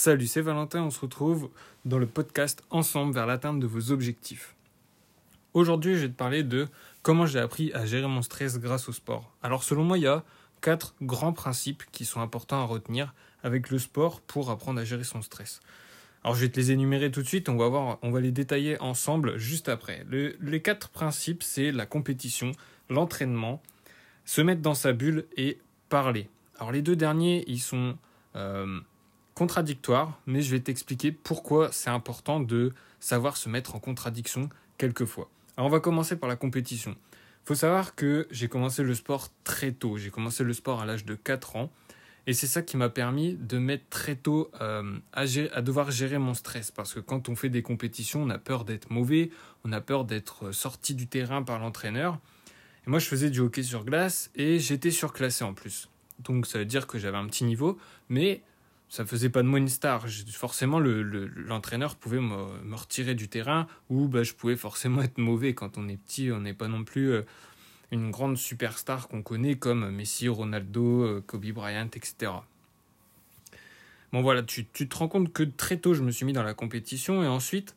Salut, c'est Valentin, on se retrouve dans le podcast Ensemble vers l'atteinte de vos objectifs. Aujourd'hui, je vais te parler de comment j'ai appris à gérer mon stress grâce au sport. Alors selon moi, il y a quatre grands principes qui sont importants à retenir avec le sport pour apprendre à gérer son stress. Alors je vais te les énumérer tout de suite, on va, les détailler ensemble juste après. les quatre principes, c'est la compétition, l'entraînement, se mettre dans sa bulle et parler. Alors les deux derniers, ils sont euh, contradictoires, mais je vais t'expliquer pourquoi c'est important de savoir se mettre en contradiction quelquefois. Alors on va commencer par la compétition. Il faut savoir que j'ai commencé le sport très tôt. J'ai commencé le sport à l'âge de 4 ans. Et c'est ça qui m'a permis de mettre très tôt euh, à, à, devoir gérer mon stress. Parce que quand on fait des compétitions, on a peur d'être mauvais, on a peur d'être sorti du terrain par l'entraîneur. Et moi, je faisais du hockey sur glace et j'étais surclassé en plus. Donc ça veut dire que j'avais un petit niveau, mais ça faisait pas de moi une star. Forcément, l'entraîneur pouvait me, retirer du terrain ou bah, je pouvais forcément être mauvais. Quand on est petit, on n'est pas non plus euh, une grande superstar qu'on connaît comme Messi, Ronaldo, euh, Kobe Bryant, etc. Bon voilà, tu, te rends compte que très tôt je me suis mis dans la compétition et ensuite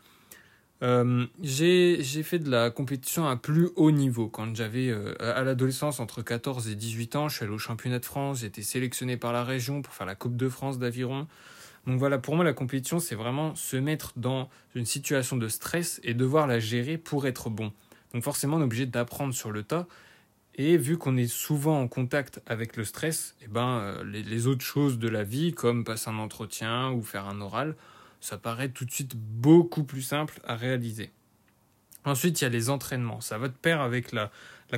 euh, j'ai fait de la compétition à plus haut niveau. Quand j'avais euh, à l'adolescence entre 14 et 18 ans, je suis allé au championnat de France, j'ai été sélectionné par la région pour faire la Coupe de France d'aviron. Donc voilà, pour moi la compétition c'est vraiment se mettre dans une situation de stress et devoir la gérer pour être bon. Donc forcément on est obligé d'apprendre sur le tas. Et vu qu'on est souvent en contact avec le stress, eh ben, euh, les, les autres choses de la vie, comme passer un entretien ou faire un oral, ça paraît tout de suite beaucoup plus simple à réaliser. Ensuite, il y a les entraînements. Ça va de pair avec la,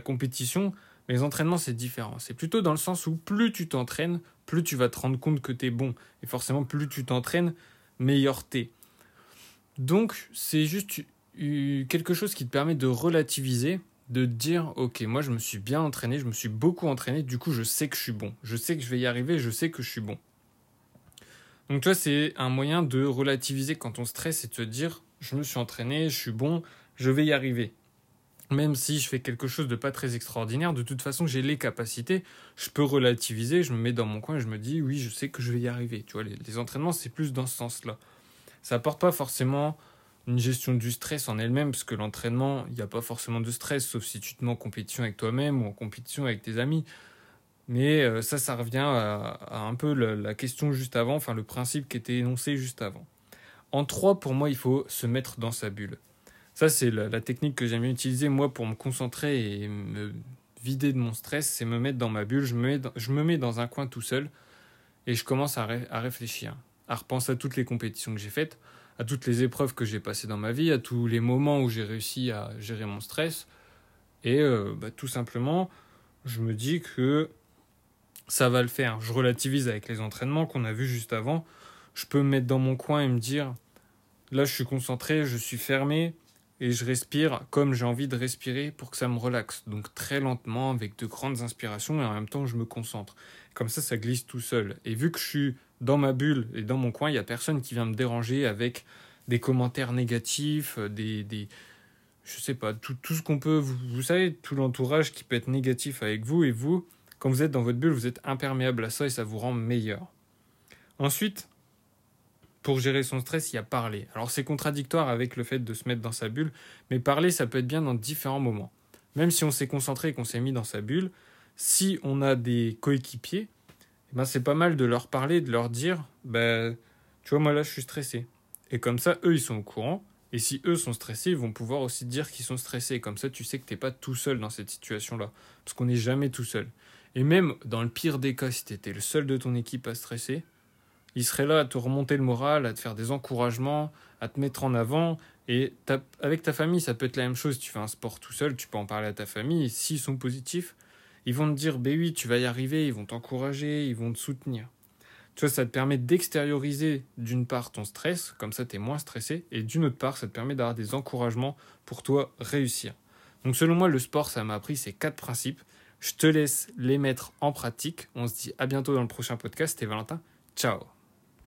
compétition, mais les entraînements, c'est différent. C'est plutôt dans le sens où plus tu t'entraînes, plus tu vas te rendre compte que tu es bon. Et forcément, plus tu t'entraînes, meilleur t'es. Donc, c'est juste quelque chose qui te permet de relativiser, de dire, ok, moi je me suis bien entraîné, je me suis beaucoup entraîné, du coup je sais que je suis bon. Je sais que je vais y arriver, je sais que je suis bon. Donc toi, c'est un moyen de relativiser quand on stresse et de se dire, je me suis entraîné, je suis bon, je vais y arriver. Même si je fais quelque chose de pas très extraordinaire, de toute façon, j'ai les capacités, je peux relativiser, je me mets dans mon coin et je me dis, oui, je sais que je vais y arriver. Tu vois, les, entraînements, c'est plus dans ce sens-là. Ça apporte pas forcément une gestion du stress en elle-même, parce que l'entraînement, il n'y a pas forcément de stress, sauf si tu te mets en compétition avec toi-même ou en compétition avec tes amis. Mais euh, ça, ça revient à, un peu la, question juste avant, enfin le principe qui était énoncé juste avant. En trois, pour moi, il faut se mettre dans sa bulle. Ça, c'est la, technique que j'aime utiliser, moi, pour me concentrer et me vider de mon stress, c'est me mettre dans ma bulle, je me, mets dans, je me mets dans un coin tout seul et je commence à, à réfléchir, à repenser à toutes les compétitions que j'ai faites, à toutes les épreuves que j'ai passées dans ma vie, à tous les moments où j'ai réussi à gérer mon stress. Et euh, bah, tout simplement, je me dis que ça va le faire. Je relativise avec les entraînements qu'on a vus juste avant. Je peux me mettre dans mon coin et me dire, là je suis concentré, je suis fermé et je respire comme j'ai envie de respirer pour que ça me relaxe. Donc très lentement, avec de grandes inspirations et en même temps je me concentre. Comme ça, ça glisse tout seul. Et vu que je suis dans ma bulle et dans mon coin, il n'y a personne qui vient me déranger avec des commentaires négatifs, des... des je sais pas, tout, tout ce qu'on peut, vous, vous savez, tout l'entourage qui peut être négatif avec vous et vous, quand vous êtes dans votre bulle, vous êtes imperméable à ça et ça vous rend meilleur. Ensuite, pour gérer son stress, il y a parler. Alors c'est contradictoire avec le fait de se mettre dans sa bulle, mais parler, ça peut être bien dans différents moments. Même si on s'est concentré et qu'on s'est mis dans sa bulle, si on a des coéquipiers, eh ben c'est pas mal de leur parler, de leur dire, ben, tu vois, moi là, je suis stressé. Et comme ça, eux, ils sont au courant. Et si eux sont stressés, ils vont pouvoir aussi dire qu'ils sont stressés. Comme ça, tu sais que tu n'es pas tout seul dans cette situation-là. Parce qu'on n'est jamais tout seul. Et même dans le pire des cas, si tu étais le seul de ton équipe à stresser, il serait là à te remonter le moral, à te faire des encouragements, à te mettre en avant. Et avec ta famille, ça peut être la même chose. Tu fais un sport tout seul, tu peux en parler à ta famille. Et s'ils sont positifs, ils vont te dire, ben oui, tu vas y arriver, ils vont t'encourager, ils vont te soutenir. Tu vois, ça te permet d'extérioriser d'une part ton stress, comme ça tu es moins stressé, et d'une autre part, ça te permet d'avoir des encouragements pour toi réussir. Donc selon moi, le sport, ça m'a appris ces quatre principes. Je te laisse les mettre en pratique. On se dit à bientôt dans le prochain podcast. Et Valentin, ciao